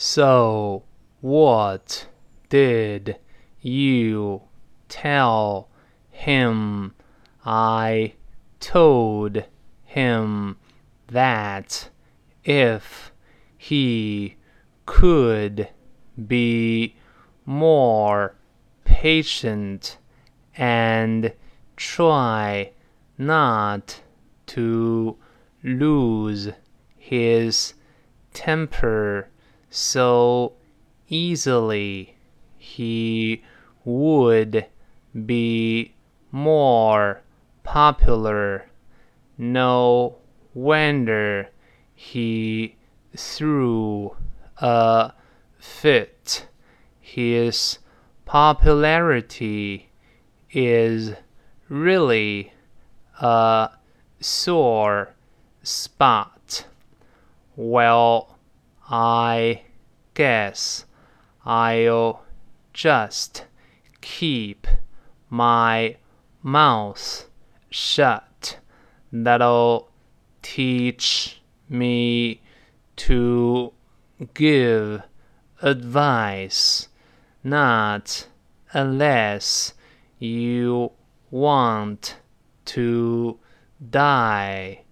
So what did you tell him? I told him that if he could be more patient and try not to lose his temper so easily, he would be more popular. No wonder he threw a fit. His popularity is really a sore spot. Well, I guess I'll just keep my mouth shut. That'll teach me to give advice, not unless you want to die.